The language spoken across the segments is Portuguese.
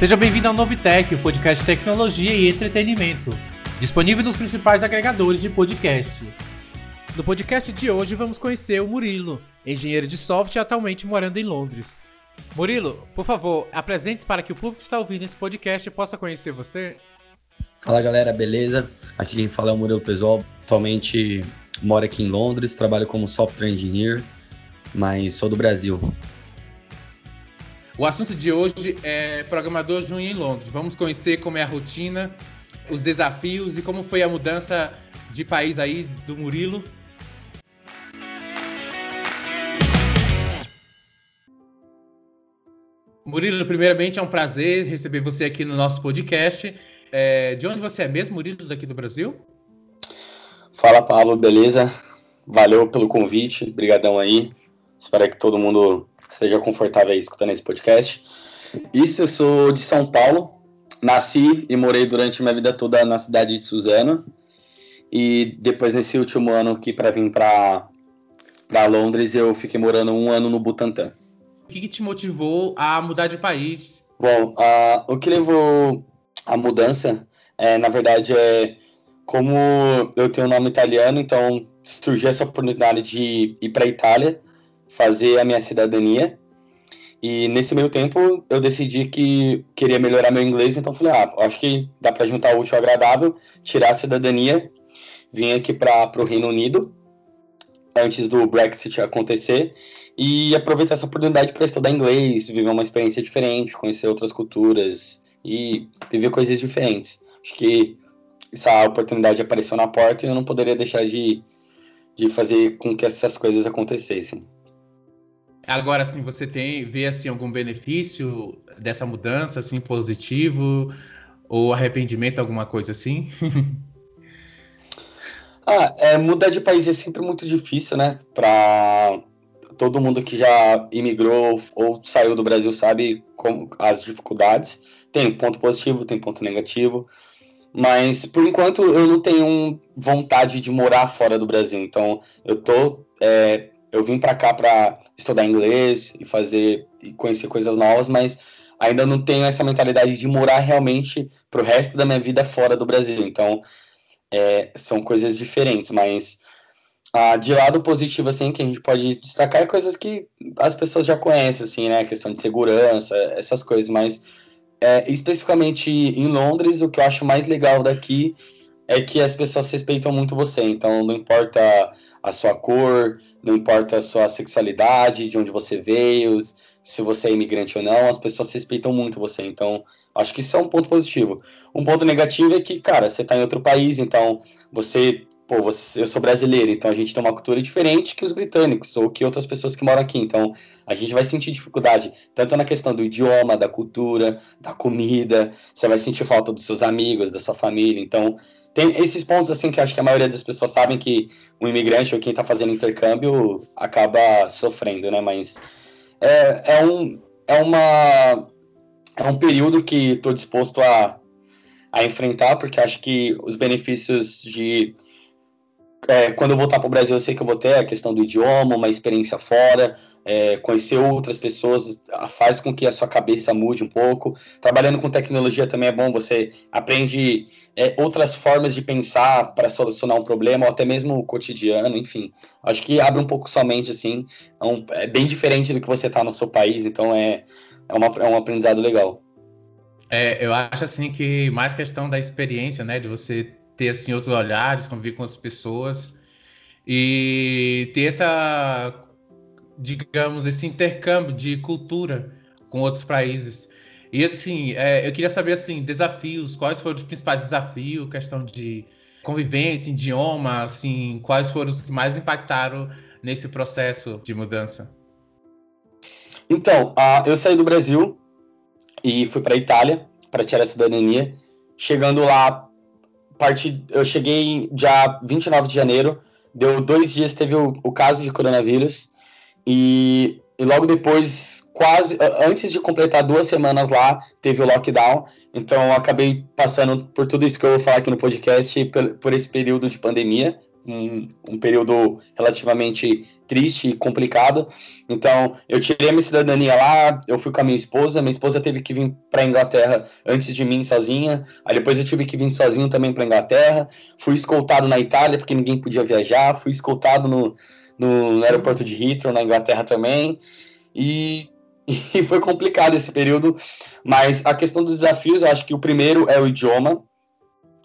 Seja bem-vindo ao Novitec, o podcast de tecnologia e entretenimento, disponível nos principais agregadores de podcast. No podcast de hoje vamos conhecer o Murilo, engenheiro de software atualmente morando em Londres. Murilo, por favor, apresente para que o público que está ouvindo esse podcast possa conhecer você. Fala galera, beleza? Aqui quem fala é o Murilo Pessoal. Atualmente moro aqui em Londres, trabalho como software engineer, mas sou do Brasil. O assunto de hoje é programador júnior em Londres. Vamos conhecer como é a rotina, os desafios e como foi a mudança de país aí do Murilo. Murilo, primeiramente é um prazer receber você aqui no nosso podcast. É, de onde você é mesmo, Murilo, daqui do Brasil? Fala, Paulo, beleza? Valeu pelo convite, brigadão aí. Espero que todo mundo esteja confortável aí escutando esse podcast. Isso, eu sou de São Paulo, nasci e morei durante minha vida toda na cidade de Suzano. E depois, nesse último ano aqui, para vir para Londres, eu fiquei morando um ano no Butantã. O que, que te motivou a mudar de país? Bom, uh, o que levou a mudança, é, na verdade, é como eu tenho um nome italiano, então surgiu essa oportunidade de ir para a Itália, fazer a minha cidadania. E nesse meio tempo eu decidi que queria melhorar meu inglês, então falei, ah, acho que dá para juntar o útil ao agradável, tirar a cidadania, vim aqui para o Reino Unido antes do Brexit acontecer e aproveitar essa oportunidade para estudar inglês, viver uma experiência diferente, conhecer outras culturas e viver coisas diferentes. Acho que essa oportunidade apareceu na porta e eu não poderia deixar de, de fazer com que essas coisas acontecessem. Agora, assim, você tem vê assim algum benefício dessa mudança, assim, positivo ou arrependimento, alguma coisa assim? ah, é, mudar de país é sempre muito difícil, né? Para todo mundo que já imigrou ou saiu do Brasil sabe como as dificuldades. Tem ponto positivo, tem ponto negativo. Mas por enquanto eu não tenho vontade de morar fora do Brasil. Então eu tô é, eu vim para cá para estudar inglês e fazer e conhecer coisas novas, mas ainda não tenho essa mentalidade de morar realmente pro resto da minha vida fora do Brasil. Então, é, são coisas diferentes, mas ah, de lado positivo, assim, que a gente pode destacar é coisas que as pessoas já conhecem, assim, né? Questão de segurança, essas coisas, mas é, especificamente em Londres, o que eu acho mais legal daqui é que as pessoas respeitam muito você. Então, não importa a sua cor, não importa a sua sexualidade, de onde você veio, se você é imigrante ou não, as pessoas respeitam muito você. Então, acho que isso é um ponto positivo. Um ponto negativo é que, cara, você está em outro país, então você pô, você, eu sou brasileiro, então a gente tem uma cultura diferente que os britânicos ou que outras pessoas que moram aqui. Então a gente vai sentir dificuldade, tanto na questão do idioma, da cultura, da comida, você vai sentir falta dos seus amigos, da sua família. Então tem esses pontos assim que acho que a maioria das pessoas sabem que o imigrante ou quem está fazendo intercâmbio acaba sofrendo, né? Mas é, é, um, é, uma, é um período que estou disposto a, a enfrentar, porque acho que os benefícios de é, quando eu voltar para o Brasil, eu sei que eu vou ter a questão do idioma, uma experiência fora, é, conhecer outras pessoas, faz com que a sua cabeça mude um pouco. Trabalhando com tecnologia também é bom, você aprende é, outras formas de pensar para solucionar um problema, ou até mesmo o cotidiano, enfim. Acho que abre um pouco sua mente, assim, é, um, é bem diferente do que você está no seu país, então é, é, uma, é um aprendizado legal. É, eu acho assim que mais questão da experiência, né, de você ter assim outros olhares, conviver com as pessoas e ter essa, digamos, esse intercâmbio de cultura com outros países. E assim, é, eu queria saber assim, desafios, quais foram os principais desafios, questão de convivência, idioma, assim, quais foram os que mais impactaram nesse processo de mudança? Então, uh, eu saí do Brasil e fui para a Itália para tirar a cidadania. Chegando lá, partir, eu cheguei dia 29 de janeiro, deu dois dias, teve o, o caso de coronavírus, e, e, logo depois, quase antes de completar duas semanas lá, teve o lockdown. Então, eu acabei passando por tudo isso que eu vou falar aqui no podcast, por, por esse período de pandemia, um, um, período relativamente triste e complicado. Então, eu tirei a minha cidadania lá, eu fui com a minha esposa, minha esposa teve que vir para Inglaterra antes de mim sozinha, aí depois eu tive que vir sozinho também para Inglaterra, fui escoltado na Itália porque ninguém podia viajar, fui escoltado no, no, aeroporto de Heathrow, na Inglaterra também, e e foi complicado esse período, mas a questão dos desafios, eu acho que o primeiro é o idioma,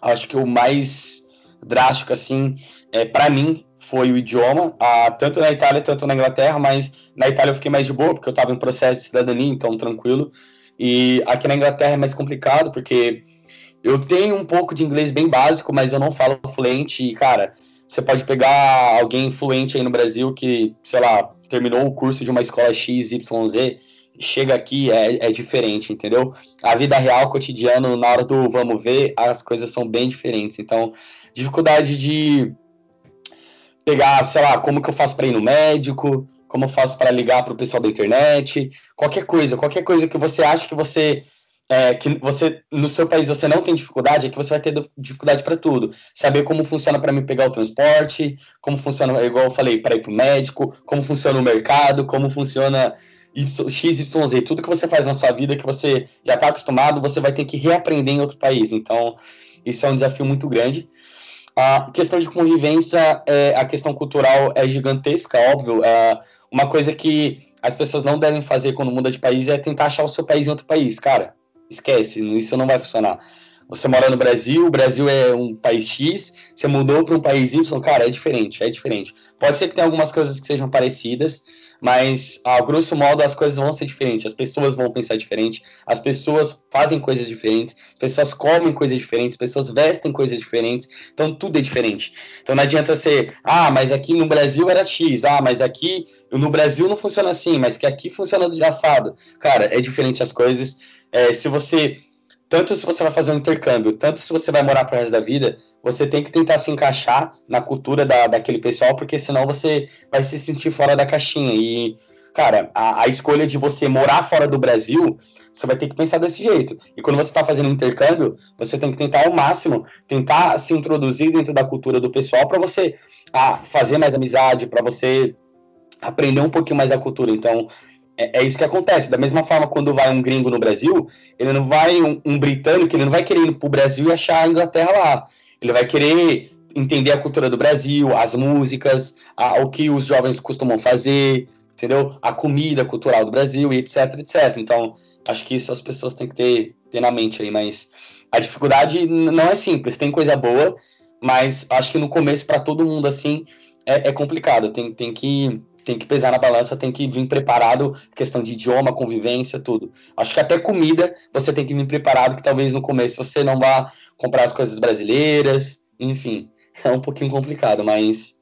acho que o mais drástico, assim, é, para mim, foi o idioma, tanto na Itália, tanto na Inglaterra, mas na Itália eu fiquei mais de boa, porque eu estava em processo de cidadania, então tranquilo, e aqui na Inglaterra é mais complicado, porque eu tenho um pouco de inglês bem básico, mas eu não falo fluente, e, cara, você pode pegar alguém fluente aí no Brasil que, sei lá, terminou o curso de uma escola X, Y, Z, chega aqui é, é diferente, entendeu? A vida real, cotidiano, na hora do vamos ver, as coisas são bem diferentes. Então, dificuldade de pegar, sei lá, como que eu faço para ir no médico, como eu faço para ligar para o pessoal da internet, qualquer coisa, qualquer coisa que você acha que você é, que você no seu país você não tem dificuldade, é que você vai ter dificuldade para tudo. Saber como funciona para mim pegar o transporte, como funciona, igual eu falei, para ir para o médico, como funciona o mercado, como funciona XYZ, tudo que você faz na sua vida que você já está acostumado, você vai ter que reaprender em outro país. Então, isso é um desafio muito grande. A questão de convivência, é, a questão cultural é gigantesca, óbvio. É, uma coisa que as pessoas não devem fazer quando muda de país é tentar achar o seu país em outro país. Cara, esquece, isso não vai funcionar. Você mora no Brasil, o Brasil é um país X, você mudou para um país Y, cara, é diferente, é diferente. Pode ser que tenha algumas coisas que sejam parecidas, mas a grosso modo as coisas vão ser diferentes, as pessoas vão pensar diferente, as pessoas fazem coisas diferentes, as pessoas comem coisas diferentes, as pessoas vestem coisas diferentes, então tudo é diferente. Então não adianta ser, ah, mas aqui no Brasil era X, ah, mas aqui no Brasil não funciona assim, mas que aqui funciona de assado. Cara, é diferente as coisas. É, se você tanto se você vai fazer um intercâmbio, tanto se você vai morar para resto da vida, você tem que tentar se encaixar na cultura da, daquele pessoal, porque senão você vai se sentir fora da caixinha. E, cara, a, a escolha de você morar fora do Brasil, você vai ter que pensar desse jeito. E quando você está fazendo intercâmbio, você tem que tentar ao máximo, tentar se introduzir dentro da cultura do pessoal para você a, fazer mais amizade, para você aprender um pouquinho mais a cultura. Então, é, é, isso que acontece. Da mesma forma, quando vai um gringo no Brasil, ele não vai, um, um britânico, ele não vai querer ir para o Brasil e achar a Inglaterra lá. Ele vai querer entender a cultura do Brasil, as músicas, a, o que os jovens costumam fazer, entendeu? A comida cultural do Brasil e etc, etc. Então, acho que isso as pessoas têm que ter, ter na mente aí, mas a dificuldade não é simples, tem coisa boa, mas acho que no começo, para todo mundo, assim, é, é complicado. Tem, tem que tem que pesar na balança, tem que vir preparado, questão de idioma, convivência, tudo. Acho que até comida você tem que vir preparado, que talvez no começo você não vá comprar as coisas brasileiras, enfim, é um pouquinho complicado, mas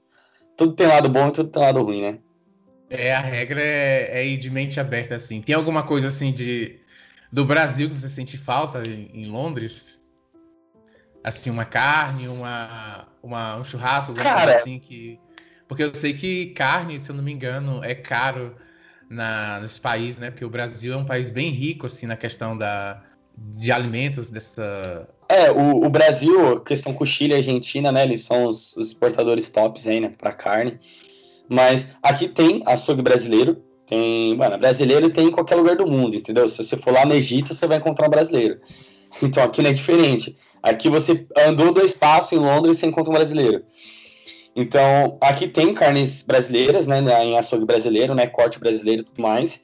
tudo tem lado bom e tudo tem lado ruim, né? É, a regra é, é ir de mente aberta, assim. Tem alguma coisa assim de do Brasil que você sente falta em, em Londres? Assim, uma carne, uma, uma um churrasco, alguma Cara, coisa assim que porque eu sei que carne, se eu não me engano, é caro na, nesse país, né? Porque o Brasil é um país bem rico, assim, na questão da, de alimentos dessa. É, o, o Brasil, questão com Chile e Argentina, né? Eles são os, os exportadores tops aí, né? Pra carne. Mas aqui tem açougue brasileiro. Tem. Mano, brasileiro tem em qualquer lugar do mundo, entendeu? Se você for lá no Egito, você vai encontrar um brasileiro. Então aqui não é diferente. Aqui você andou dois passos em Londres e você encontra um brasileiro. Então, aqui tem carnes brasileiras, né, em açougue brasileiro, né, corte brasileiro e tudo mais.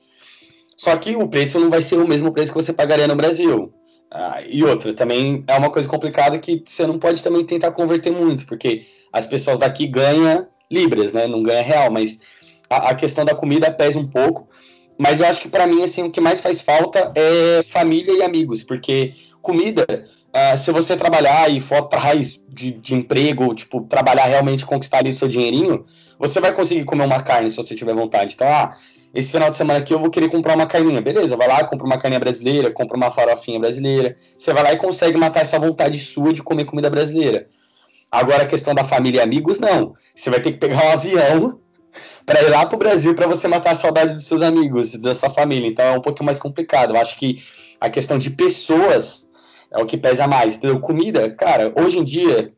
Só que o preço não vai ser o mesmo preço que você pagaria no Brasil. Ah, e outra, também é uma coisa complicada que você não pode também tentar converter muito, porque as pessoas daqui ganham libras, né, não ganham real, mas a, a questão da comida pesa um pouco. Mas eu acho que para mim, assim, o que mais faz falta é família e amigos, porque comida Uh, se você trabalhar e for atrás de, de emprego, tipo, trabalhar realmente, conquistar ali seu dinheirinho, você vai conseguir comer uma carne se você tiver vontade. Então, ah, esse final de semana aqui eu vou querer comprar uma carninha. Beleza, vai lá, compra uma carninha brasileira, compra uma farofinha brasileira. Você vai lá e consegue matar essa vontade sua de comer comida brasileira. Agora, a questão da família e amigos, não. Você vai ter que pegar um avião para ir lá pro Brasil para você matar a saudade dos seus amigos, da sua família. Então, é um pouquinho mais complicado. Eu acho que a questão de pessoas é o que pesa mais, entendeu? Comida, cara, hoje em dia,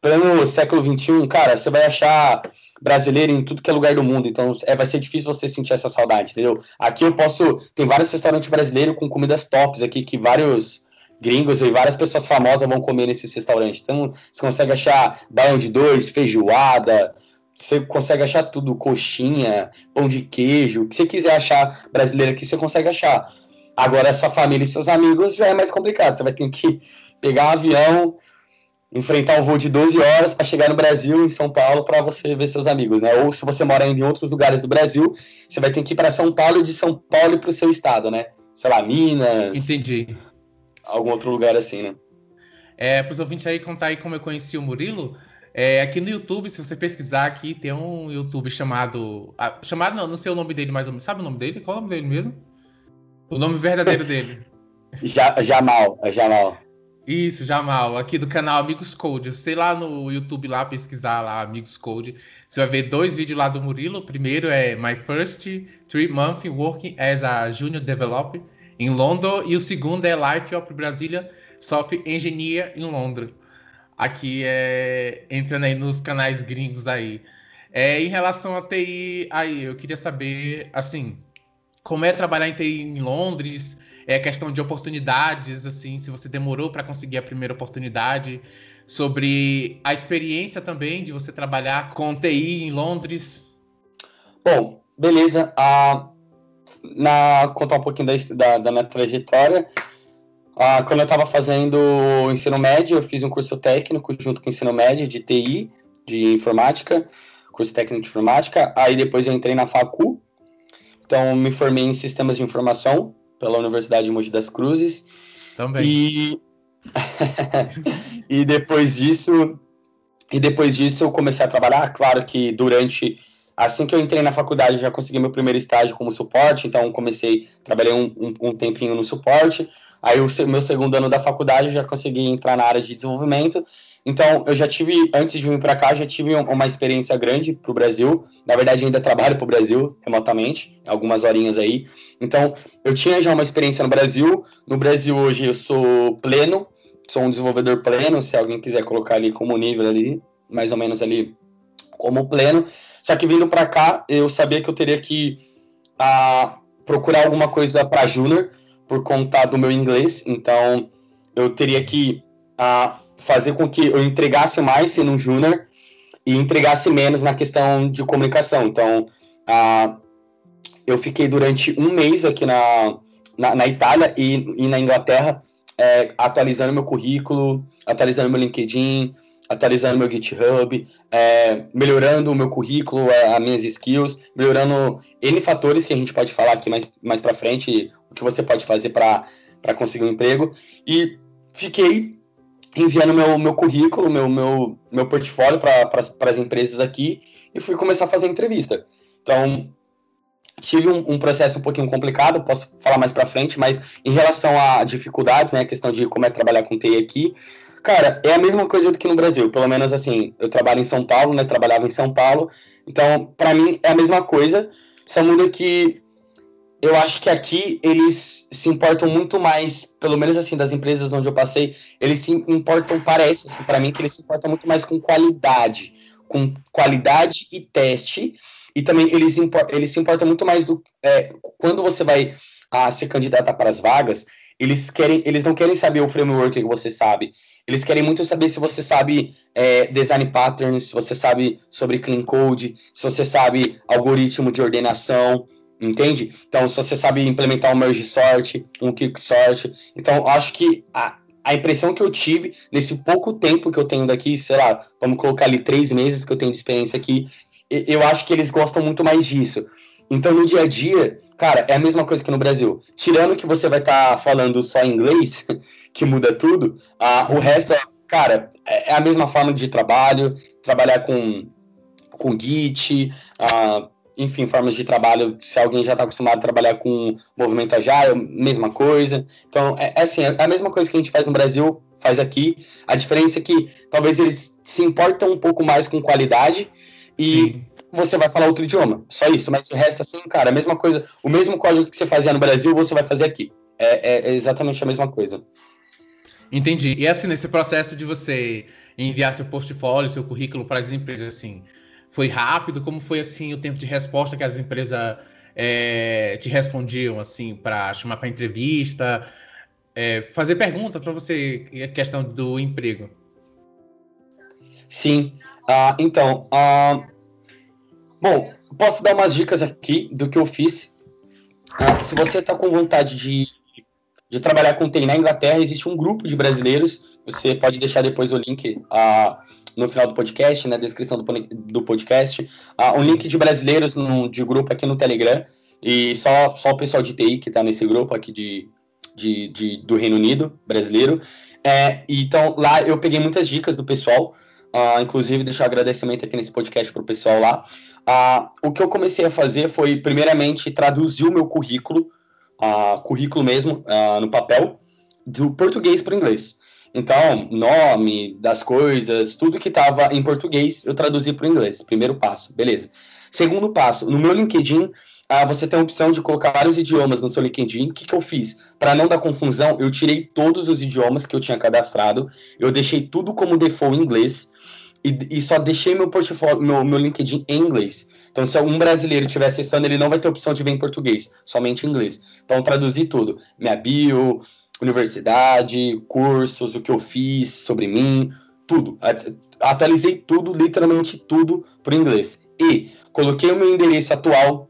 plano século XXI, cara, você vai achar brasileiro em tudo que é lugar do mundo, então é, vai ser difícil você sentir essa saudade, entendeu? Aqui eu posso. Tem vários restaurantes brasileiros com comidas tops aqui que vários gringos e várias pessoas famosas vão comer nesses restaurantes. Então, você consegue achar baião de dois, feijoada, você consegue achar tudo, coxinha, pão de queijo, o que você quiser achar brasileiro aqui, você consegue achar. Agora, sua família e seus amigos já é mais complicado. Você vai ter que pegar um avião, enfrentar um voo de 12 horas para chegar no Brasil, em São Paulo, para você ver seus amigos, né? Ou se você mora em outros lugares do Brasil, você vai ter que ir para São Paulo e de São Paulo para o seu estado, né? Sei lá, Minas. Entendi. Algum outro lugar assim, né? É, para os ouvintes aí contar aí como eu conheci o Murilo. É, aqui no YouTube, se você pesquisar aqui, tem um YouTube chamado. Ah, chamado não, não sei o nome dele mais ou menos. Sabe o nome dele? Qual é o nome dele mesmo? O nome verdadeiro dele. Jamal, é Jamal. Isso, Jamal, aqui do canal Amigos Code. Sei lá no YouTube lá, pesquisar lá Amigos Code. Você vai ver dois vídeos lá do Murilo. O primeiro é My First Three Month Working as a Junior Developer em London. E o segundo é Life of Brasilia Software Engineer em Londres. Aqui é entrando aí nos canais gringos aí. É, em relação a TI, aí eu queria saber, assim, como é trabalhar em em Londres, é questão de oportunidades, assim, se você demorou para conseguir a primeira oportunidade, sobre a experiência também de você trabalhar com TI em Londres. Bom, beleza. Ah, na contar um pouquinho da, da, da minha trajetória. Ah, quando eu estava fazendo ensino médio, eu fiz um curso técnico junto com o ensino médio de TI, de informática, curso técnico de informática. Aí depois eu entrei na Facu, então me formei em sistemas de informação pela Universidade de Mogi das Cruzes. Também. E, e depois disso, e depois disso eu comecei a trabalhar. Claro que durante assim que eu entrei na faculdade eu já consegui meu primeiro estágio como suporte, então comecei trabalhei um, um, um tempinho no suporte. Aí o meu segundo ano da faculdade eu já consegui entrar na área de desenvolvimento então, eu já tive, antes de vir para cá, já tive uma experiência grande para o Brasil. Na verdade, ainda trabalho para o Brasil remotamente, algumas horinhas aí. Então, eu tinha já uma experiência no Brasil. No Brasil, hoje, eu sou pleno, sou um desenvolvedor pleno. Se alguém quiser colocar ali como nível ali, mais ou menos ali como pleno. Só que vindo para cá, eu sabia que eu teria que ah, procurar alguma coisa para júnior por conta do meu inglês. Então, eu teria que ah, fazer com que eu entregasse mais sendo um júnior e entregasse menos na questão de comunicação. Então, eu fiquei durante um mês aqui na, na, na Itália e, e, na Inglaterra é, atualizando meu currículo, atualizando meu LinkedIn, atualizando meu GitHub, é, melhorando o meu currículo, é, as minhas skills, melhorando N fatores que a gente pode falar aqui mais, mais para frente, o que você pode fazer para conseguir um emprego. E fiquei enviando meu, meu currículo, meu, meu, meu portfólio para as empresas aqui e fui começar a fazer entrevista. Então, tive um, um, processo um pouquinho complicado, posso falar mais para frente, mas em relação a dificuldades, né, a questão de como é trabalhar com TI aqui, cara, é a mesma coisa do que no Brasil, pelo menos assim, eu trabalho em São Paulo, né, trabalhava em São Paulo, então, para mim é a mesma coisa, só muda que eu acho que aqui eles se importam muito mais, pelo menos assim, das empresas onde eu passei, eles se importam, parece, assim, para mim, que eles se importam muito mais com qualidade, com qualidade e teste, e também eles, eles se importam muito mais do. É, quando você vai a ah, se candidatar para as vagas, eles querem, eles não querem saber o framework que você sabe. Eles querem muito saber se você sabe é, design patterns, se você sabe sobre clean code, se você sabe algoritmo de ordenação, entende? Então, se você sabe implementar um merge sort, um quick sort, então acho que a, a impressão que eu tive nesse pouco tempo que eu tenho daqui, sei lá, vamos colocar ali três meses que eu tenho de experiência aqui, eu acho que eles gostam muito mais disso. Então, no dia a dia, cara, é a mesma coisa que no Brasil. Tirando que você vai estar tá falando só inglês, que muda tudo, uh, o resto, cara, é, é a mesma forma de trabalho, trabalhar com, com Git, uh, enfim, formas de trabalho, se alguém já está acostumado a trabalhar com movimento agile, mesma coisa. Então, é, é, assim, é a mesma coisa que a gente faz no Brasil, faz aqui. A diferença é que talvez eles se importam um pouco mais com qualidade e Sim. você vai falar outro idioma, só isso. Mas o resto, assim, cara, a mesma coisa, o mesmo código que você fazia no Brasil, você vai fazer aqui. É, é, é exatamente a mesma coisa. Entendi. E assim, nesse processo de você enviar seu portfólio, seu currículo para as empresas, assim, foi rápido? Como foi assim o tempo de resposta que as empresas é, te respondiam, assim, para chamar para entrevista, é, fazer pergunta para você, questão do emprego? Sim. Uh, então, uh, bom, posso dar umas dicas aqui do que eu fiz. Uh, se você está com vontade de, de trabalhar com TI na Inglaterra, existe um grupo de brasileiros. Você pode deixar depois o link no final do podcast, na descrição do, do podcast, um link de brasileiros no, de grupo aqui no Telegram. E só, só o pessoal de TI que está nesse grupo aqui de, de, de, do Reino Unido brasileiro. É, então, lá eu peguei muitas dicas do pessoal. Uh, inclusive, deixar um agradecimento aqui nesse podcast para o pessoal lá. Uh, o que eu comecei a fazer foi, primeiramente, traduzir o meu currículo, uh, currículo mesmo, no papel, do português para o inglês. Então, nome das coisas, tudo que estava em português, eu traduzi para o inglês. Primeiro passo, beleza. Segundo passo, no meu LinkedIn, ah, você tem a opção de colocar vários idiomas no seu LinkedIn. O que, que eu fiz? Para não dar confusão, eu tirei todos os idiomas que eu tinha cadastrado, eu deixei tudo como default em inglês e, e só deixei meu portfólio, meu, meu LinkedIn em inglês. Então, se algum brasileiro estiver acessando, ele não vai ter opção de ver em português, somente em inglês. Então, traduzi tudo: minha bio, universidade, cursos, o que eu fiz sobre mim, tudo. Atualizei tudo, literalmente tudo, para inglês. E coloquei o meu endereço atual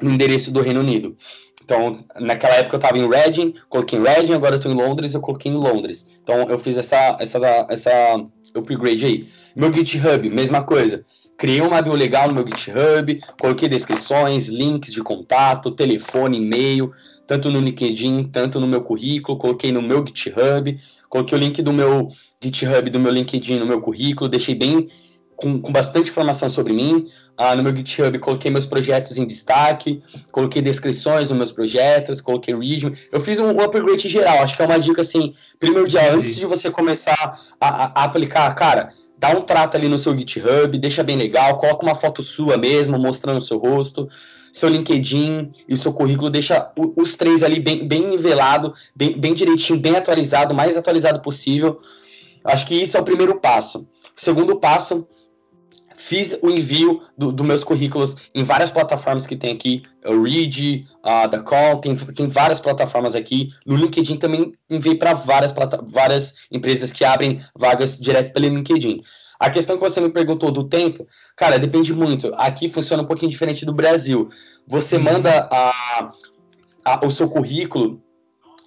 no endereço do Reino Unido. Então, naquela época eu estava em Reading, coloquei em Reading, agora eu estou em Londres, eu coloquei em Londres. Então, eu fiz essa, essa, essa upgrade aí. Meu GitHub, mesma coisa. Criei uma bio legal no meu GitHub, coloquei descrições, links de contato, telefone, e-mail, tanto no LinkedIn, tanto no meu currículo, coloquei no meu GitHub, coloquei o link do meu GitHub, do meu LinkedIn no meu currículo, deixei bem com, com bastante informação sobre mim. Ah, no meu GitHub coloquei meus projetos em destaque, coloquei descrições nos meus projetos, coloquei resume. Eu fiz um, um upgrade geral, acho que é uma dica assim, primordial, antes de você começar a, a, a aplicar, cara, dá um trato ali no seu GitHub, deixa bem legal, coloca uma foto sua mesmo, mostrando o seu rosto, seu LinkedIn e seu currículo, deixa os três ali bem, bem nivelado, bem, bem direitinho, bem atualizado, mais atualizado possível. Acho que isso é o primeiro passo. O segundo passo Fiz o envio dos do meus currículos em várias plataformas que tem aqui, o Read, a uh, Call, tem, tem várias plataformas aqui. No LinkedIn também enviei para várias, várias empresas que abrem vagas direto pelo LinkedIn. A questão que você me perguntou do tempo, cara, depende muito. Aqui funciona um pouquinho diferente do Brasil. Você uhum. manda a, a, o seu currículo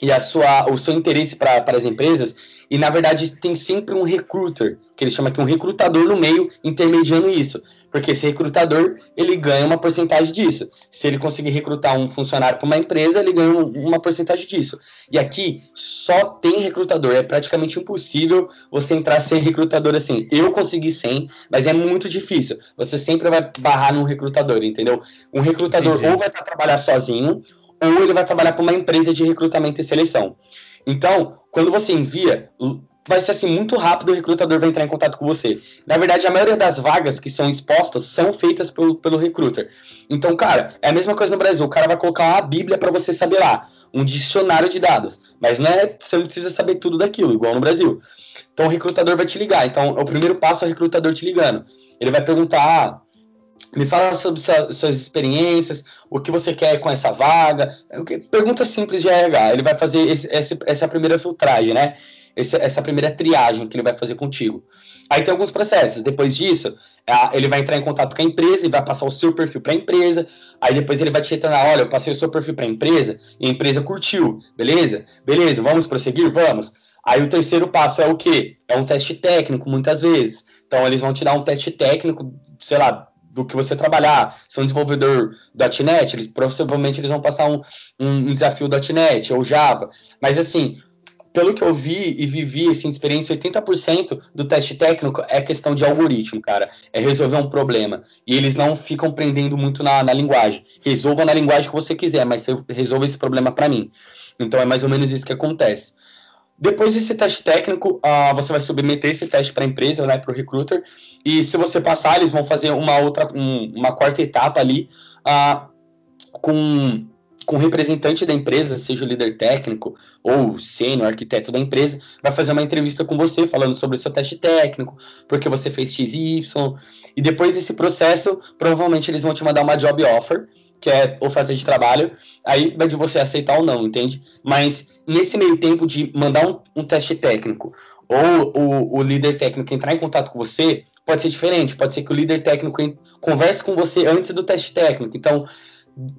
e a sua, o seu interesse para as empresas e na verdade tem sempre um recruiter, que ele chama aqui um recrutador no meio, intermediando isso. Porque esse recrutador, ele ganha uma porcentagem disso. Se ele conseguir recrutar um funcionário para uma empresa, ele ganha uma porcentagem disso. E aqui só tem recrutador, é praticamente impossível você entrar sem recrutador assim. Eu consegui sem, mas é muito difícil. Você sempre vai barrar num recrutador, entendeu? Um recrutador Entendi. ou vai estar trabalhar sozinho, ou ele vai trabalhar para uma empresa de recrutamento e seleção. Então, quando você envia, vai ser assim muito rápido o recrutador vai entrar em contato com você. Na verdade, a maioria das vagas que são expostas são feitas pelo, pelo recruiter. Então, cara, é a mesma coisa no Brasil. O cara vai colocar uma bíblia para você saber lá, um dicionário de dados. Mas não é, você não precisa saber tudo daquilo, igual no Brasil. Então, o recrutador vai te ligar. Então, o primeiro passo é o recrutador te ligando. Ele vai perguntar, ah, me fala sobre sua, suas experiências, o que você quer com essa vaga. É pergunta simples de RH. Ele vai fazer esse, esse, essa primeira filtragem, né? Esse, essa primeira triagem que ele vai fazer contigo. Aí tem alguns processos. Depois disso, ele vai entrar em contato com a empresa e vai passar o seu perfil para a empresa. Aí depois ele vai te retornar: olha, eu passei o seu perfil para a empresa e a empresa curtiu. Beleza? Beleza, vamos prosseguir? Vamos. Aí o terceiro passo é o quê? É um teste técnico, muitas vezes. Então eles vão te dar um teste técnico, sei lá, do que você trabalhar. Se é um desenvolvedor .NET, eles, provavelmente eles vão passar um, um, desafio .NET ou Java. Mas assim, pelo que eu vi e vivi, assim, experiência, 80% do teste técnico é questão de algoritmo, cara. É resolver um problema. E eles não ficam prendendo muito na, na linguagem. Resolva na linguagem que você quiser, mas resolva esse problema para mim. Então é mais ou menos isso que acontece. Depois desse teste técnico, uh, você vai submeter esse teste para a empresa, né, para o recruiter, e se você passar, eles vão fazer uma outra, um, uma quarta etapa ali, uh, com com o representante da empresa, seja o líder técnico ou sênior, arquiteto da empresa, vai fazer uma entrevista com você falando sobre o seu teste técnico, porque você fez X e Y. E depois desse processo, provavelmente eles vão te mandar uma job offer, que é oferta de trabalho, aí vai de você aceitar ou não, entende? Mas nesse meio tempo de mandar um, um teste técnico ou o, o líder técnico entrar em contato com você, pode ser diferente. Pode ser que o líder técnico converse com você antes do teste técnico. Então,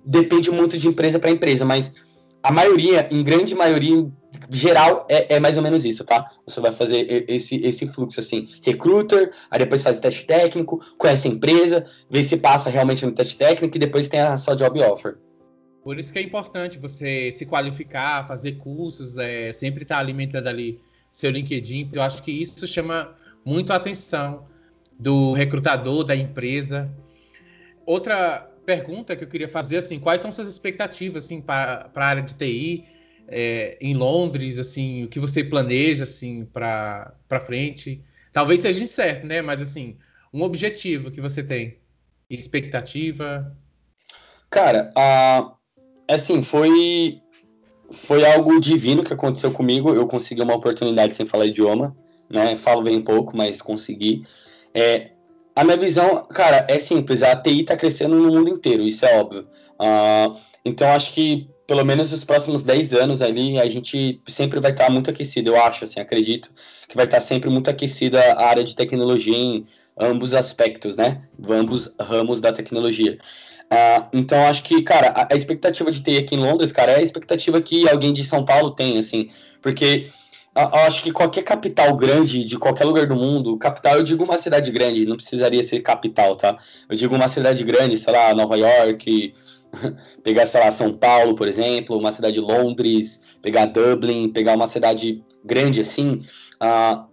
depende muito de empresa para empresa, mas a maioria, em grande maioria, geral, é, é, mais ou menos isso, tá? Você vai fazer esse, esse fluxo assim, recruiter, aí depois faz teste técnico, conhece a empresa, vê se passa realmente no teste técnico e depois tem a sua job offer. Por isso que é importante você se qualificar, fazer cursos, é, sempre estar tá alimentando ali seu LinkedIn. Eu acho que isso chama muito a atenção do recrutador, da empresa. Outra pergunta que eu queria fazer, assim, quais são suas expectativas, assim, para a área de TI é, em Londres, assim, o que você planeja, assim, para frente? Talvez seja incerto, né? Mas, assim, um objetivo que você tem, expectativa? Cara, assim, foi foi algo divino que aconteceu comigo. Eu consegui uma oportunidade sem falar idioma, né? Falo bem pouco, mas consegui. É, a minha visão, cara, é simples. A TI está crescendo no mundo inteiro, isso é óbvio. Uh, então, acho que pelo menos nos próximos 10 anos ali, a gente sempre vai estar muito aquecido, eu acho, assim, acredito que vai estar sempre muito aquecida a área de tecnologia em ambos aspectos, né? Ambos ramos da tecnologia. Uh, então, acho que, cara, a, a, expectativa de ter aqui em Londres, cara, é a expectativa que alguém de São Paulo tem, assim, porque eu acho que qualquer capital grande de qualquer lugar do mundo, capital eu digo uma cidade grande, não precisaria ser capital, tá? Eu digo uma cidade grande, sei lá, Nova York, pegar, sei lá, São Paulo, por exemplo, uma cidade de Londres, pegar Dublin, pegar uma cidade grande assim, uh,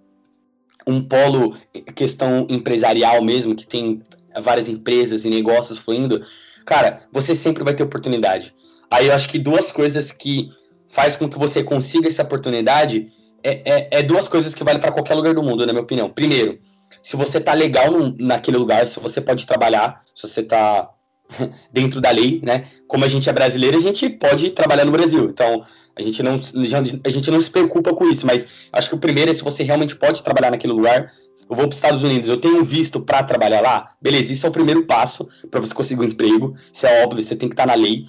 um polo, questão empresarial mesmo, que tem várias empresas e negócios fluindo, cara, você sempre vai ter oportunidade. Aí eu acho que duas coisas que faz com que você consiga essa oportunidade é, é, é duas coisas que valem para qualquer lugar do mundo, na minha opinião. Primeiro, se você tá legal no, naquele lugar, se você pode trabalhar, se você tá dentro da lei, né? Como a gente é brasileiro, a gente pode trabalhar no Brasil. Então, a gente não, a gente não se preocupa com isso, mas acho que o primeiro é se você realmente pode trabalhar naquele lugar. Eu vou para os Estados Unidos, eu tenho visto para trabalhar lá, beleza, isso é o primeiro passo para você conseguir um emprego. Isso é óbvio, você tem que estar tá na lei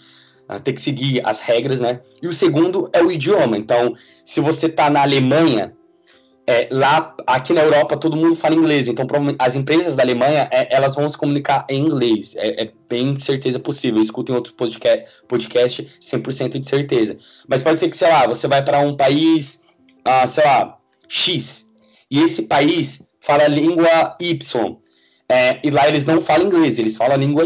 ter que seguir as regras, né? E o segundo é o idioma. Então, se você está na Alemanha, é, lá, aqui na Europa, todo mundo fala inglês. Então, as empresas da Alemanha, é, elas vão se comunicar em inglês. É, é bem certeza possível. Escutem outros podcast, podcast 100% de certeza. Mas pode ser que, sei lá, você vai para um país, ah, sei lá, X. E esse país fala língua Y. É, e lá eles não falam inglês, eles falam a língua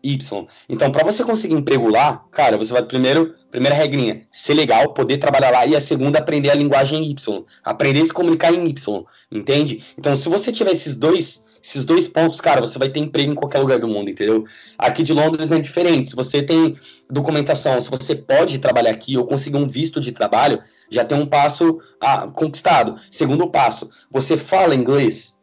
Y. Então, para você conseguir emprego lá, cara, você vai primeiro, primeira regrinha, ser legal, poder trabalhar lá, e a segunda, aprender a linguagem Y. Aprender a se comunicar em Y, entende? Então, se você tiver esses dois, esses dois pontos, cara, você vai ter emprego em qualquer lugar do mundo, entendeu? Aqui de Londres não é diferente. Se você tem documentação, se você pode trabalhar aqui ou conseguir um visto de trabalho, já tem um passo ah, conquistado. Segundo passo, você fala inglês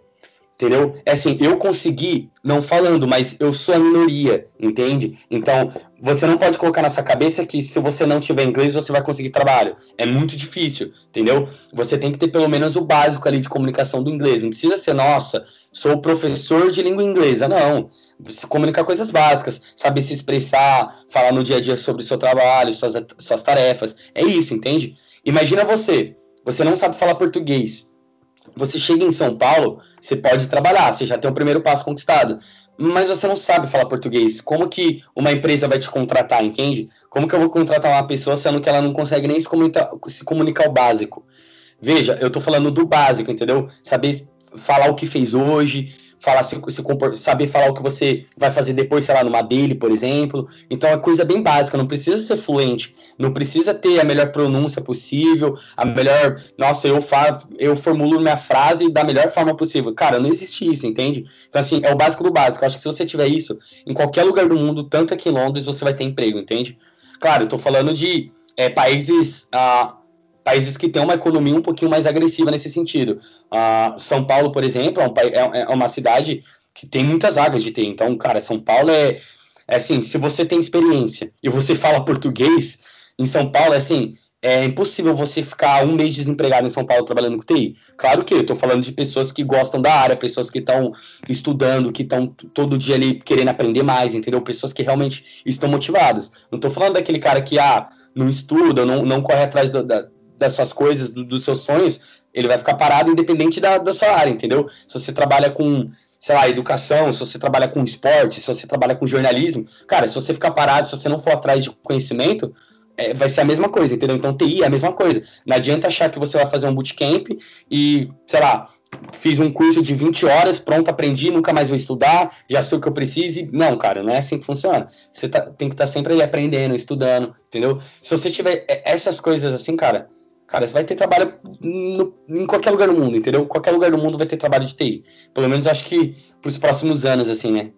Entendeu? É assim, eu consegui, não falando, mas eu sou a minoria, entende? Então, você não pode colocar na sua cabeça que se você não tiver inglês, você vai conseguir trabalho. É muito difícil, entendeu? Você tem que ter pelo menos o básico ali de comunicação do inglês. Não precisa ser, nossa, sou professor de língua inglesa. Não. Se comunicar coisas básicas, saber se expressar, falar no dia a dia sobre o seu trabalho, suas, suas tarefas. É isso, entende? Imagina você, você não sabe falar português você chega em São Paulo, você pode trabalhar, você já tem o primeiro passo conquistado. Mas você não sabe falar português. Como que uma empresa vai te contratar, entende? Como que eu vou contratar uma pessoa sendo que ela não consegue nem se comunicar, se comunicar o básico? Veja, eu tô falando do básico, entendeu? Saber falar o que fez hoje, falar se, se saber falar o que você vai fazer depois, sei lá, numa dele, por exemplo. Então é coisa bem básica, não precisa ser fluente, não precisa ter a melhor pronúncia possível, a melhor, nossa, eu falo, eu formulo minha frase da melhor forma possível. Cara, não existe isso, entende? Então assim, é o básico do básico. Eu acho que se você tiver isso, em qualquer lugar do mundo, tanto aqui em Londres, você vai ter emprego, entende? Claro, eu tô falando de é, países ah, países que têm uma economia um pouquinho mais agressiva nesse sentido. Uh, São Paulo, por exemplo, é, um, é, é, uma cidade que tem muitas áreas de TI. Então, cara, São Paulo é, É assim, se você tem experiência e você fala português, em São Paulo, é assim, é impossível você ficar um mês desempregado em São Paulo trabalhando com TI. Claro que eu estou falando de pessoas que gostam da área, pessoas que estão estudando, que estão todo dia ali querendo aprender mais, entendeu? Pessoas que realmente estão motivadas. Não estou falando daquele cara que ah, não estuda, não, não corre atrás da, da, das suas coisas, do, dos seus sonhos, ele vai ficar parado independente da, da sua área, entendeu? Se você trabalha com, sei lá, educação, se você trabalha com esporte, se você trabalha com jornalismo, cara, se você ficar parado, se você não for atrás de conhecimento, é, vai ser a mesma coisa, entendeu? Então, TI é a mesma coisa. Não adianta achar que você vai fazer um bootcamp e, sei lá, fiz um curso de 20 horas, pronto, aprendi, nunca mais vou estudar, já sei o que eu preciso. Não, cara, não é assim que funciona. Você tá, tem que estar tá sempre ali aprendendo, estudando, entendeu? Se você tiver essas coisas assim, cara, cara, você vai ter trabalho no, em qualquer lugar do mundo, entendeu? Qualquer lugar do mundo vai ter trabalho de TI. Pelo menos acho que para os próximos anos, assim, né?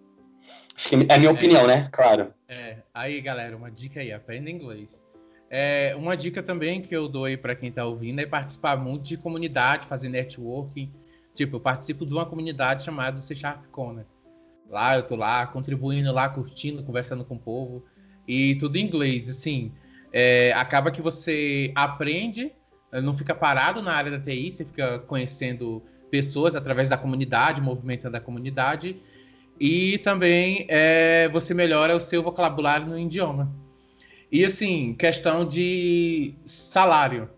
Acho que é a minha é, opinião, né? Claro. É, aí, galera, uma dica aí, aprenda inglês. É, uma dica também que eu dou aí para quem está ouvindo é participar muito de comunidade, fazer networking. Tipo, eu participo de uma comunidade chamada C Sharp Corner. Lá eu tô lá, contribuindo lá, curtindo, conversando com o povo. E tudo em inglês, assim. É, acaba que você aprende, não fica parado na área da TI, você fica conhecendo pessoas através da comunidade, movimentando a comunidade. E também é, você melhora o seu vocabulário no idioma. E assim, questão de salário.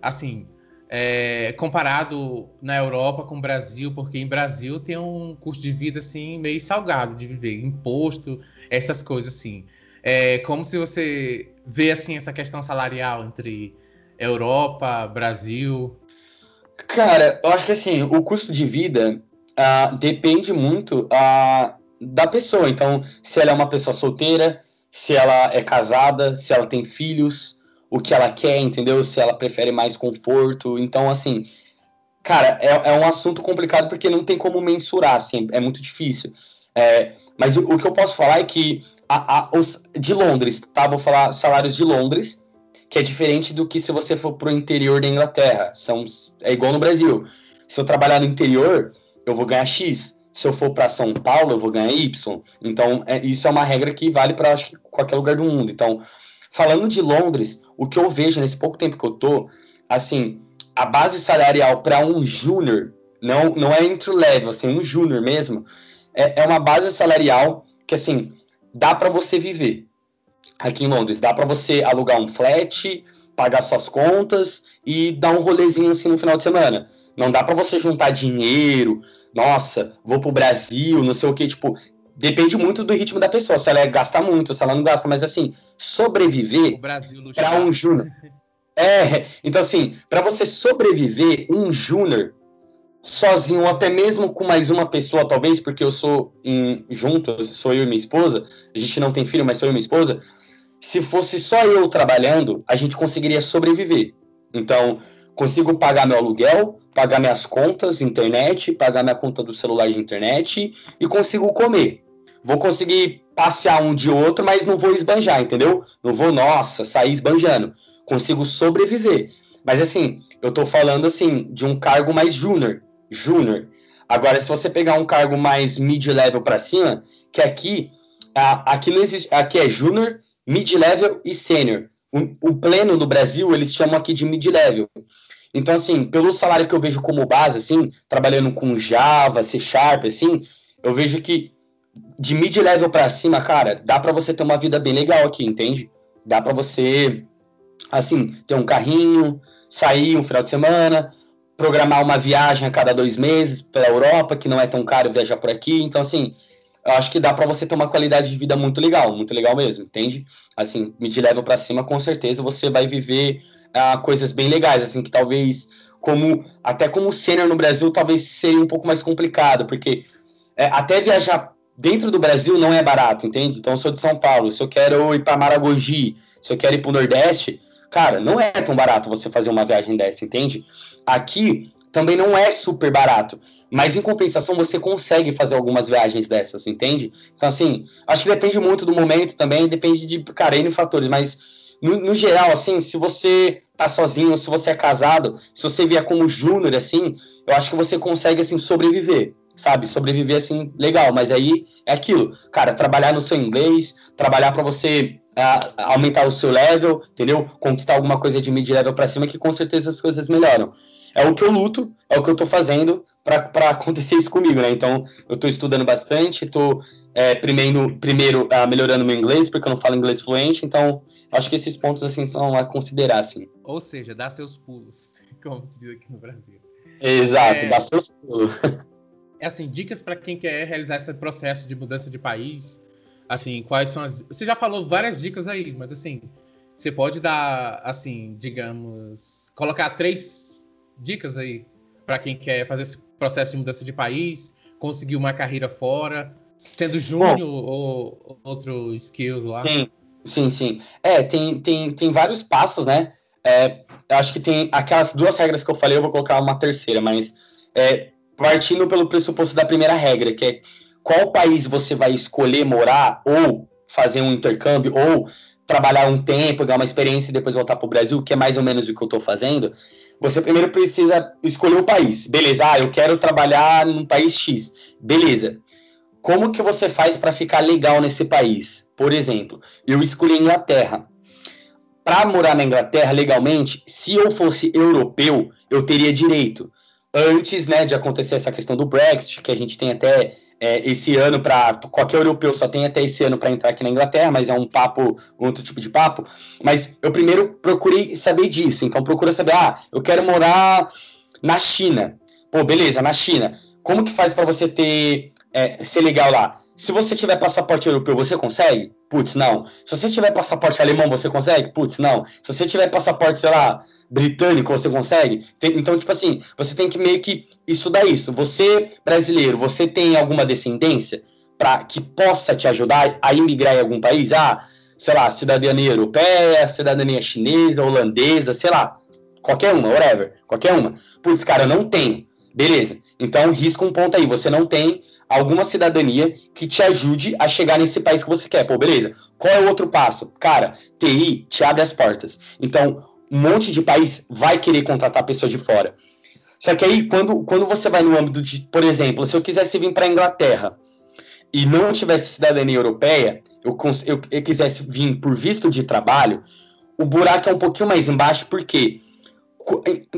Assim, é, comparado na Europa com o Brasil, porque em Brasil tem um custo de vida assim meio salgado de viver, imposto, essas coisas assim. É como se você vê assim essa questão salarial entre Europa, Brasil. Cara, eu acho que assim, o custo de vida uh, depende muito uh, da pessoa. Então, se ela é uma pessoa solteira, se ela é casada, se ela tem filhos, o que ela quer, entendeu? Se ela prefere mais conforto. Então, assim, cara, é, é um assunto complicado porque não tem como mensurar, assim, é muito difícil. É, mas o, o, que eu posso falar é que a, a, os, de Londres, tá? Vou falar salários de Londres, que é diferente do que se você for pro interior da Inglaterra. São, é igual no Brasil. Se eu trabalhar no interior, eu vou ganhar X se eu for para São Paulo, eu vou ganhar Y. Então, é, isso é uma regra que vale para acho que qualquer lugar do mundo. Então, falando de Londres, o que eu vejo nesse pouco tempo que eu tô, assim, a base salarial para um júnior, não, não é entry level, assim, um júnior mesmo, é, é uma base salarial que, assim, dá para você viver aqui em Londres. Dá para você alugar um flat, pagar suas contas e dar um rolezinho assim no final de semana. Não dá para você juntar dinheiro, nossa, vou pro Brasil, não sei o que, tipo, depende muito do ritmo da pessoa, se ela é, gasta muito, se ela não gasta, mas assim, sobreviver para um júnior. É, então assim, para você sobreviver, um júnior sozinho, ou até mesmo com mais uma pessoa, talvez, porque eu sou em, junto, sou eu e minha esposa, a gente não tem filho, mas sou eu e minha esposa, se fosse só eu trabalhando, a gente conseguiria sobreviver. Então, consigo pagar meu aluguel, pagar minhas contas, internet, pagar minha conta do celular de internet e consigo comer. Vou conseguir passear um de outro, mas não vou esbanjar, entendeu? Não vou, nossa, sair esbanjando. Consigo sobreviver. Mas assim, eu tô falando assim de um cargo mais júnior, júnior. Agora, se você pegar um cargo mais mid-level para cima, que aqui, aqui não existe, aqui é júnior, mid-level e sênior. O, o pleno do Brasil, eles chamam aqui de mid-level. Então, assim, pelo salário que eu vejo como base, assim, trabalhando com Java, C Sharp, assim, eu vejo que de mid-level para cima, cara, dá para você ter uma vida bem legal aqui, entende? Dá para você, assim, ter um carrinho, sair um final de semana, programar uma viagem a cada dois meses pela Europa, que não é tão caro viajar por aqui. Então, assim, eu acho que dá para você ter uma qualidade de vida muito legal, muito legal mesmo, entende? Assim, mid-level para cima, com certeza você vai viver uh, coisas bem legais, assim, que talvez, como até como sênior no Brasil, talvez seria um pouco mais complicado, porque é, até viajar dentro do Brasil não é barato, entende? Então, eu sou de São Paulo, se eu quero ir para Maragogi, se eu quero ir para o Nordeste, cara, não é tão barato você fazer uma viagem dessa, entende? Aqui, também não é super barato. Mas em compensação você consegue fazer algumas viagens dessas, entende? Então, assim, acho que depende muito do momento também, depende de, cara, N fatores, mas no, no, geral, assim, se você tá sozinho, se você é casado, se você vier como júnior, assim, eu acho que você consegue, assim, sobreviver. sabe? Sobreviver assim, legal, mas aí é aquilo, cara, trabalhar no seu inglês, trabalhar para você aumentar o seu level, entendeu? Conquistar alguma coisa de mid-level para cima, que com certeza as coisas melhoram. É o que eu luto, é o que eu tô fazendo para acontecer isso comigo, né? Então, eu tô estudando bastante, tô é, primeiro, primeiro uh, melhorando meu inglês, porque eu não falo inglês fluente, então acho que esses pontos, assim, são a considerar, assim. Ou seja, dá seus pulos, como se diz aqui no Brasil. Exato, é... dá seus pulos. É assim, dicas para quem quer realizar esse processo de mudança de país, assim, quais são as. Você já falou várias dicas aí, mas assim, você pode dar, assim, digamos, colocar três dicas aí para quem quer fazer esse processo de mudança de país, conseguir uma carreira fora, sendo júnior ou outro skills lá. Sim, sim, sim. É, tem, tem, tem vários passos, né? É, acho que tem aquelas duas regras que eu falei, eu vou colocar uma terceira, mas é, partindo pelo pressuposto da primeira regra, que é qual país você vai escolher morar ou fazer um intercâmbio ou trabalhar um tempo, ganhar uma experiência e depois voltar para o Brasil, que é mais ou menos o que eu estou fazendo, você primeiro precisa escolher o país. Beleza, ah, eu quero trabalhar num país X. Beleza. Como que você faz para ficar legal nesse país? Por exemplo, eu escolhi Inglaterra. Para morar na Inglaterra legalmente, se eu fosse europeu, eu teria direito. Antes né, de acontecer essa questão do Brexit, que a gente tem até é, esse ano para qualquer europeu só tem até esse ano para entrar aqui na Inglaterra, mas é um papo, outro tipo de papo. Mas eu primeiro procurei saber disso, então procura saber, ah, eu quero morar na China. Pô, beleza, na China. Como que faz para você ter é, ser legal lá? Se você tiver passaporte europeu, você consegue? Putz, não. Se você tiver passaporte alemão, você consegue? Putz, não. Se você tiver passaporte, sei lá, britânico, você consegue? Tem, então, tipo assim, você tem que meio que estudar isso. Você, brasileiro, você tem alguma descendência para que possa te ajudar a imigrar em algum país? Ah, sei lá, cidadania europeia, cidadania chinesa, holandesa, sei lá. Qualquer uma, whatever. Qualquer uma. Putz, cara, eu não tenho. Beleza. Então, risca um ponto aí. Você não tem alguma cidadania que te ajude a chegar nesse país que você quer. Pô, beleza. Qual é o outro passo? Cara, TI te abre as portas. Então, um monte de país vai querer contratar pessoa de fora. Só que aí, quando, quando você vai no âmbito de, por exemplo, se eu quisesse vir para a Inglaterra e não tivesse cidadania europeia, eu, eu, eu quisesse vir por visto de trabalho, o buraco é um pouquinho mais embaixo, porque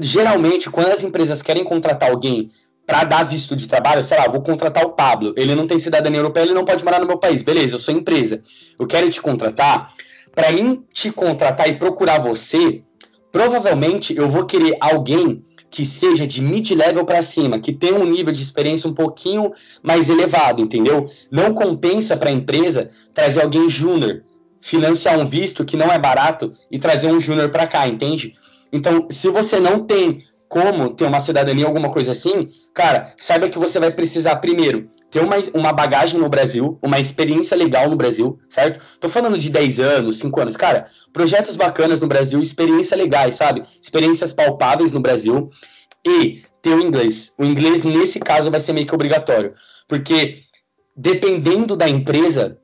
geralmente, quando as empresas querem contratar alguém para dar visto de trabalho, sei lá, vou contratar o Pablo. Ele não tem cidadania europeia, ele não pode morar no meu país. Beleza, eu sou empresa. Eu quero te contratar. Para mim te contratar e procurar você, provavelmente eu vou querer alguém que seja de mid-level para cima, que tenha um nível de experiência um pouquinho mais elevado, entendeu? Não compensa para a empresa trazer alguém júnior, financiar um visto que não é barato e trazer um júnior para cá, entende? Então, se você não tem como ter uma cidadania, alguma coisa assim, cara, saiba que você vai precisar, primeiro, ter uma, uma bagagem no Brasil, uma experiência legal no Brasil, certo? Tô falando de 10 anos, 5 anos. Cara, projetos bacanas no Brasil, experiências legais, sabe? Experiências palpáveis no Brasil. E ter o inglês. O inglês, nesse caso, vai ser meio que obrigatório. Porque, dependendo da empresa,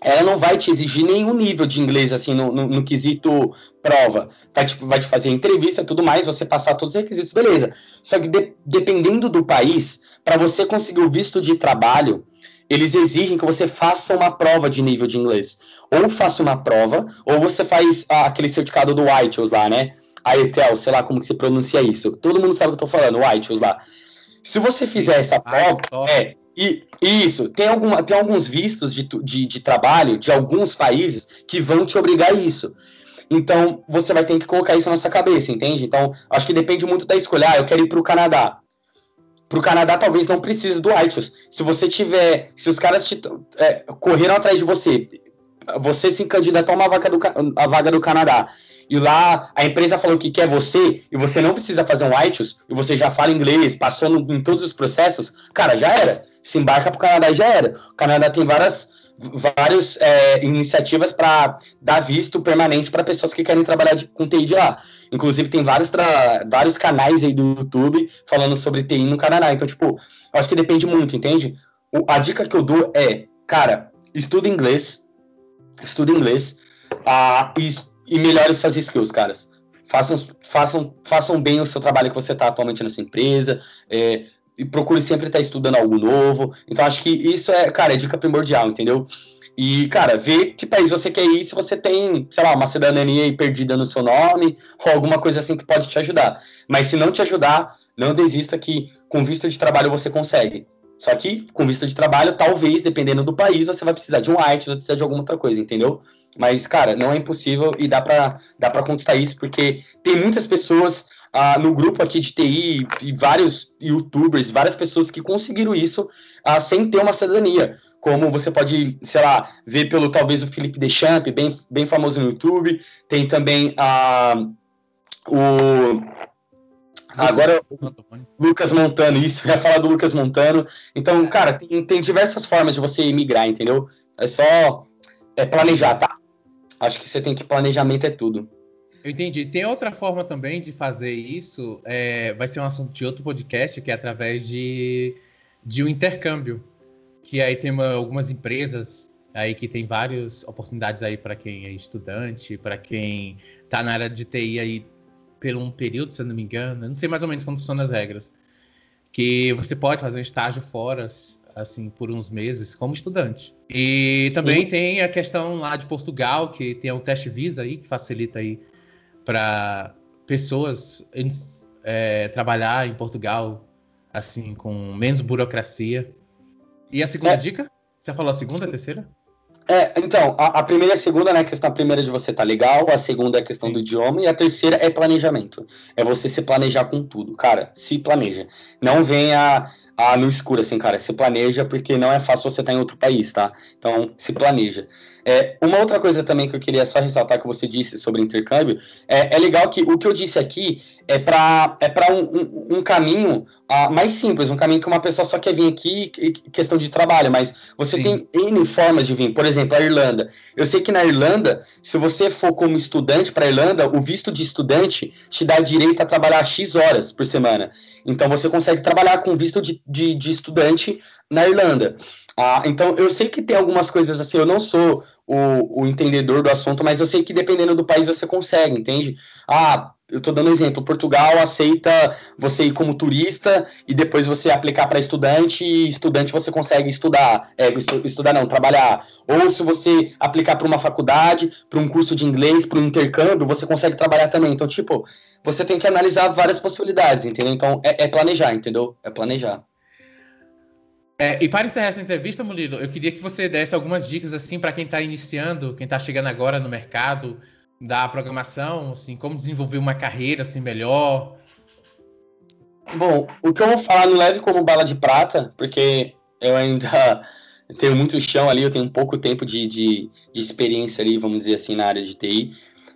ela não vai te exigir nenhum nível de inglês, assim, no, no, no quesito prova. Vai te, vai te fazer entrevista tudo mais, você passar todos os requisitos, beleza. Só que de, dependendo do país, para você conseguir o visto de trabalho, eles exigem que você faça uma prova de nível de inglês. Ou faça uma prova, ou você faz ah, aquele certificado do IELTS lá, né? IELTS, sei lá como que se pronuncia isso. Todo mundo sabe o que eu tô falando, IELTS lá. Se você fizer essa prova, é, e isso, tem, alguma, tem alguns vistos de, de, de trabalho de alguns países que vão te obrigar a isso. Então, você vai ter que colocar isso na sua cabeça, entende? Então, acho que depende muito da escolha. Ah, eu quero ir para o Canadá. Para o Canadá, talvez não precise do IELTS. Se você tiver... Se os caras te, é, correram atrás de você, você se candidatou a uma vaga do, a vaga do Canadá, e lá a empresa falou que quer você, e você não precisa fazer um IELTS, e você já fala inglês, passou no, em todos os processos, cara, já era. Se embarca para o Canadá já era. O Canadá tem várias várias é, iniciativas para dar visto permanente para pessoas que querem trabalhar de, com TI de lá. Inclusive, tem vários, vários canais aí do YouTube falando sobre TI no Canadá. Então, tipo, acho que depende muito, entende? O, a dica que eu dou é, cara, estuda inglês, estuda inglês uh, e, e melhore suas skills, caras. Façam, façam, façam bem o seu trabalho que você está atualmente nessa empresa. É, e procure sempre estar estudando algo novo. Então acho que isso é, cara, é dica primordial, entendeu? E, cara, ver que país você quer ir se você tem, sei lá, uma cidadania aí perdida no seu nome, ou alguma coisa assim que pode te ajudar. Mas se não te ajudar, não desista que com visto de trabalho você consegue. Só que com visto de trabalho, talvez, dependendo do país, você vai precisar de um arte, vai precisar de alguma outra coisa, entendeu? Mas, cara, não é impossível e dá pra, dá conquistar isso, porque tem muitas pessoas ah, no grupo aqui de TI e vários youtubers, várias pessoas que conseguiram isso ah, sem ter uma cidadania. Como você pode, sei lá, ver pelo talvez o Felipe Deschamps, bem, bem famoso no YouTube. Tem também ah, o. Agora, Lucas Montano, isso, eu ia falar do Lucas Montano. Então, cara, tem, tem diversas formas de você migrar, entendeu? É só é planejar, tá? Acho que você tem que planejamento é tudo. Eu entendi. Tem outra forma também de fazer isso, é, vai ser um assunto de outro podcast, que é através de, de um intercâmbio. Que aí tem uma, algumas empresas aí que tem várias oportunidades aí para quem é estudante, para quem está na área de TI aí por um período, se eu não me engano. Eu não sei mais ou menos como funcionam as regras. Que você pode fazer um estágio fora, assim, por uns meses, como estudante. E também Sim. tem a questão lá de Portugal, que tem o teste Visa aí, que facilita aí para pessoas é, trabalhar em Portugal assim com menos burocracia. E a segunda é. dica? Você falou a segunda, a terceira? É, então, a, a, primeira e a segunda, né? A questão a primeira é de você tá legal, a segunda é a questão Sim. do idioma, e a terceira é planejamento. É você se planejar com tudo. Cara, se planeja. Não venha a, no escuro, assim, cara. Se planeja, porque não é fácil você estar tá em outro país, tá? Então, se planeja. É, uma outra coisa também que eu queria só ressaltar que você disse sobre intercâmbio, é, é legal que o que eu disse aqui é para é pra um, um, um caminho uh, mais simples, um caminho que uma pessoa só quer vir aqui, questão de trabalho, mas você Sim. tem N formas de vir. Por exemplo, a Irlanda. Eu sei que na Irlanda, se você for como estudante para a Irlanda, o visto de estudante te dá direito a trabalhar X horas por semana. Então você consegue trabalhar com visto de, de, de estudante na Irlanda. Ah, então, eu sei que tem algumas coisas assim, eu não sou o, o entendedor do assunto, mas eu sei que dependendo do país você consegue, entende? Ah, eu estou dando um exemplo, Portugal aceita você ir como turista e depois você aplicar para estudante e estudante você consegue estudar, é, estu, estudar não, trabalhar. Ou se você aplicar para uma faculdade, para um curso de inglês, para um intercâmbio, você consegue trabalhar também. Então, tipo, você tem que analisar várias possibilidades, entendeu? Então, é, é planejar, entendeu? É planejar. É, e para encerrar essa entrevista, Murilo, eu queria que você desse algumas dicas assim para quem está iniciando, quem está chegando agora no mercado da programação, assim, como desenvolver uma carreira assim melhor. Bom, o que eu vou falar não leve como bala de prata, porque eu ainda tenho muito chão ali, eu tenho pouco tempo de, de, de experiência ali, vamos dizer assim, na área de TI,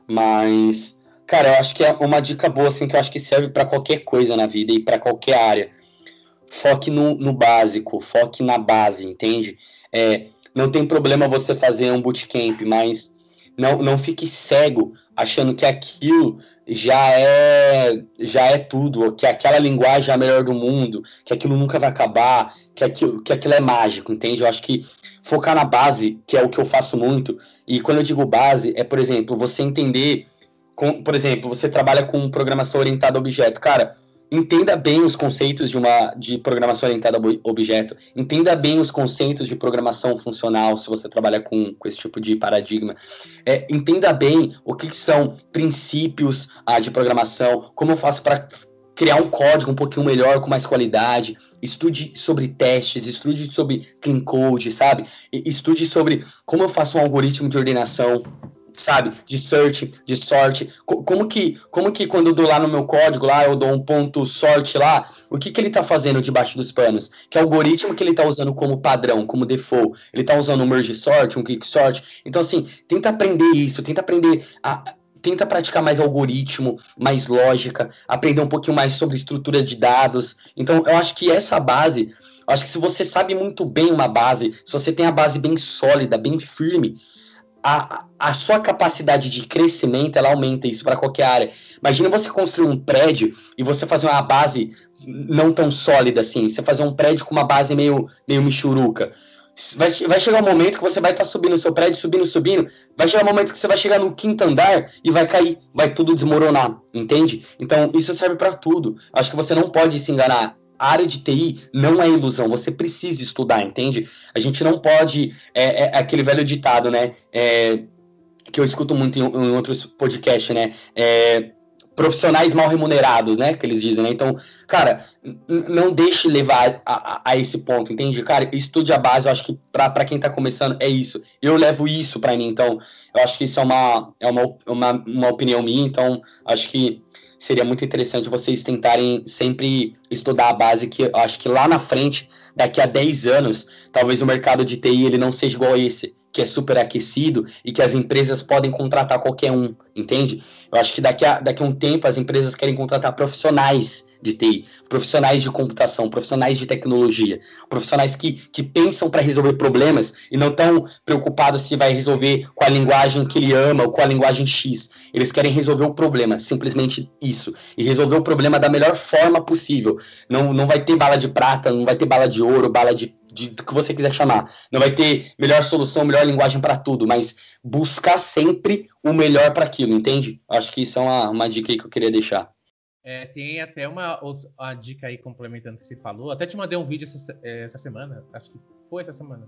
mas cara, eu acho que é uma dica boa assim que eu acho que serve para qualquer coisa na vida e para qualquer área foque no, no básico, foque na base, entende? É, não tem problema você fazer um bootcamp, mas não, não fique cego achando que aquilo já é já é tudo, que aquela linguagem é a melhor do mundo, que aquilo nunca vai acabar, que aquilo, que aquilo é mágico, entende? Eu acho que focar na base, que é o que eu faço muito, e quando eu digo base, é, por exemplo, você entender, com, por exemplo, você trabalha com programação orientada a objeto. Cara, entenda bem os conceitos de uma de programação orientada a objeto, entenda bem os conceitos de programação funcional, se você trabalha com, com esse tipo de paradigma, é, entenda bem o que, que são princípios ah, de programação, como eu faço para criar um código um pouquinho melhor, com mais qualidade, estude sobre testes, estude sobre clean code, sabe? Estude sobre como eu faço um algoritmo de ordenação, sabe, de search, de sort, como que, como que quando eu dou lá no meu código lá, eu dou um ponto sort lá, o que que ele tá fazendo debaixo dos panos? Que algoritmo que ele tá usando como padrão, como default? Ele tá usando um merge sort, um quick sort? Então assim, tenta aprender isso, tenta aprender a tenta praticar mais algoritmo, mais lógica, aprender um pouquinho mais sobre estrutura de dados. Então, eu acho que essa base, acho que se você sabe muito bem uma base, se você tem a base bem sólida, bem firme, a, a sua capacidade de crescimento ela aumenta isso para qualquer área. Imagina você construir um prédio e você fazer uma base não tão sólida assim. Você fazer um prédio com uma base meio, meio michuruca. Vai, vai chegar um momento que você vai estar tá subindo o seu prédio, subindo, subindo. Vai chegar um momento que você vai chegar no quinto andar e vai cair, vai tudo desmoronar, entende? Então isso serve para tudo. Acho que você não pode se enganar a área de TI não é ilusão, você precisa estudar, entende? A gente não pode. É, é aquele velho ditado, né? É, que eu escuto muito em, em outros podcasts, né? É, profissionais mal remunerados, né? Que eles dizem, né? Então, cara, não deixe levar a, a, a, esse ponto, entende? Cara, estude a base, eu acho que para quem tá começando é isso. Eu levo isso para mim, então, eu acho que isso é uma, é uma, uma, uma opinião minha, então, acho que seria muito interessante vocês tentarem sempre estudar a base, que eu acho que lá na frente, daqui a 10 anos, talvez o mercado de TI ele não seja igual a esse que é super aquecido e que as empresas podem contratar qualquer um, entende? Eu acho que daqui a, daqui a um tempo as empresas querem contratar profissionais de TI, profissionais de computação, profissionais de tecnologia, profissionais que, que pensam para resolver problemas e não estão preocupados se vai resolver com a linguagem que ele ama ou com a linguagem X. Eles querem resolver o problema, simplesmente isso. E resolver o problema da melhor forma possível. Não, não vai ter bala de prata, não vai ter bala de ouro, bala de de, do que você quiser chamar. Não vai ter melhor solução, melhor linguagem para tudo, mas buscar sempre o melhor para aquilo, entende? Acho que isso é uma, uma dica aí que eu queria deixar. É, tem até uma, uma dica aí complementando o que você falou. Até te mandei um vídeo essa, é, essa semana, acho que foi essa semana,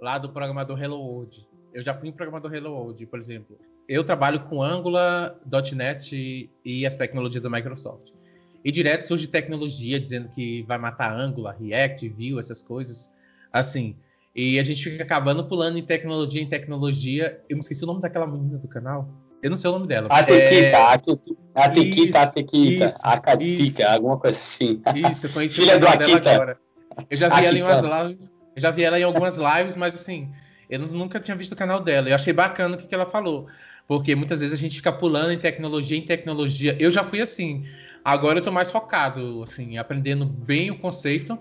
lá do programador Hello World. Eu já fui um programador Hello World, por exemplo. Eu trabalho com Angular, .NET e as tecnologias da Microsoft. E direto surge tecnologia dizendo que vai matar Angular, React, Vue, essas coisas. Assim, e a gente fica acabando pulando em tecnologia em tecnologia. Eu me esqueci o nome daquela menina do canal. Eu não sei o nome dela. A Tequita, é... a Tequita, a Tequita, a Catica, alguma coisa assim. Isso, eu conheci Filha do Akita. agora. Eu já vi ela em umas lives, eu já vi ela em algumas lives, mas assim, eu nunca tinha visto o canal dela. Eu achei bacana o que, que ela falou. Porque muitas vezes a gente fica pulando em tecnologia em tecnologia. Eu já fui assim. Agora eu tô mais focado, assim, aprendendo bem o conceito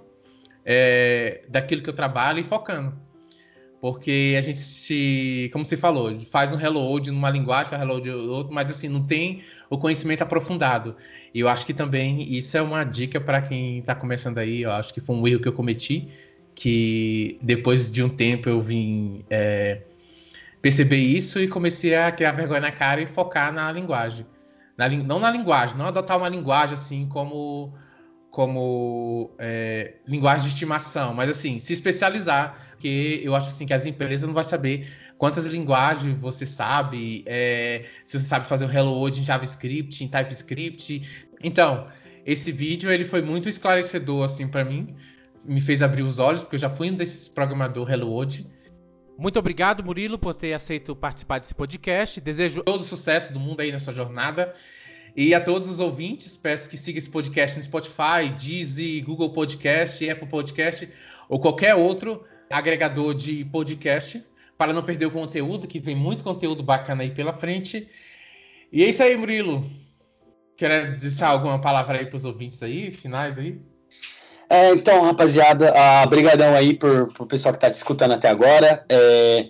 é, daquilo que eu trabalho e focando. Porque a gente, como você falou, faz um reload numa linguagem, faz reload outro, mas assim, não tem o conhecimento aprofundado. E eu acho que também isso é uma dica para quem está começando aí. Eu acho que foi um erro que eu cometi, que depois de um tempo eu vim é, perceber isso e comecei a criar vergonha na cara e focar na linguagem. Na, não na linguagem, não adotar uma linguagem assim como como é, linguagem de estimação, mas assim, se especializar, porque eu acho assim que as empresas não vão saber quantas linguagens você sabe, é, se você sabe fazer o Hello World em JavaScript, em TypeScript. Então, esse vídeo ele foi muito esclarecedor assim para mim, me fez abrir os olhos, porque eu já fui um desses programadores Hello World. Muito obrigado, Murilo, por ter aceito participar desse podcast. Desejo todo o sucesso do mundo aí na sua jornada. E a todos os ouvintes, peço que sigam esse podcast no Spotify, Deezer, Google Podcast, Apple Podcast ou qualquer outro agregador de podcast para não perder o conteúdo, que vem muito conteúdo bacana aí pela frente. E é isso aí, Murilo. Quer dizer alguma palavra aí para os ouvintes aí, finais aí? É, então, rapaziada, obrigadão uh, aí por, por pessoal que está escutando até agora. É,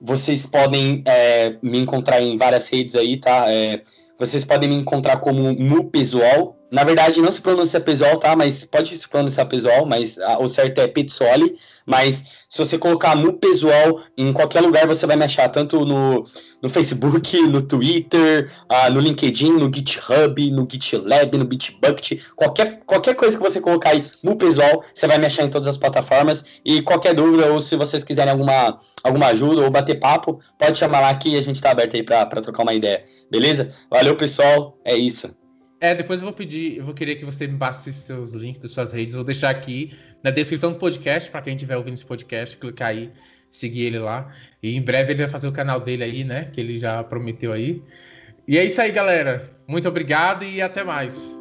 vocês podem é, me encontrar em várias redes aí, tá? É, vocês podem me encontrar como Mupesol. Na verdade, não se pronuncia Pesol, tá? Mas pode se pronunciar Pesol, mas a, o certo é Petsoli. Mas se você colocar Mupesol em qualquer lugar, você vai me achar, tanto no, no Facebook, no Twitter, uh, no LinkedIn, no GitHub, no GitLab, no Bitbucket. Qualquer, qualquer coisa que você colocar aí Mupesol, você vai me achar em todas as plataformas. E qualquer dúvida, ou se vocês quiserem alguma, alguma ajuda ou bater papo, pode chamar lá que a gente tá aberto aí pra trocar uma ideia. Beleza? Valeu, pessoal. É isso. É, depois eu vou pedir, eu vou querer que você me passe seus links das suas redes. Vou deixar aqui na descrição do podcast, para quem estiver ouvindo esse podcast, clicar aí, seguir ele lá. E em breve ele vai fazer o canal dele aí, né? Que ele já prometeu aí. E é isso aí, galera. Muito obrigado e até mais.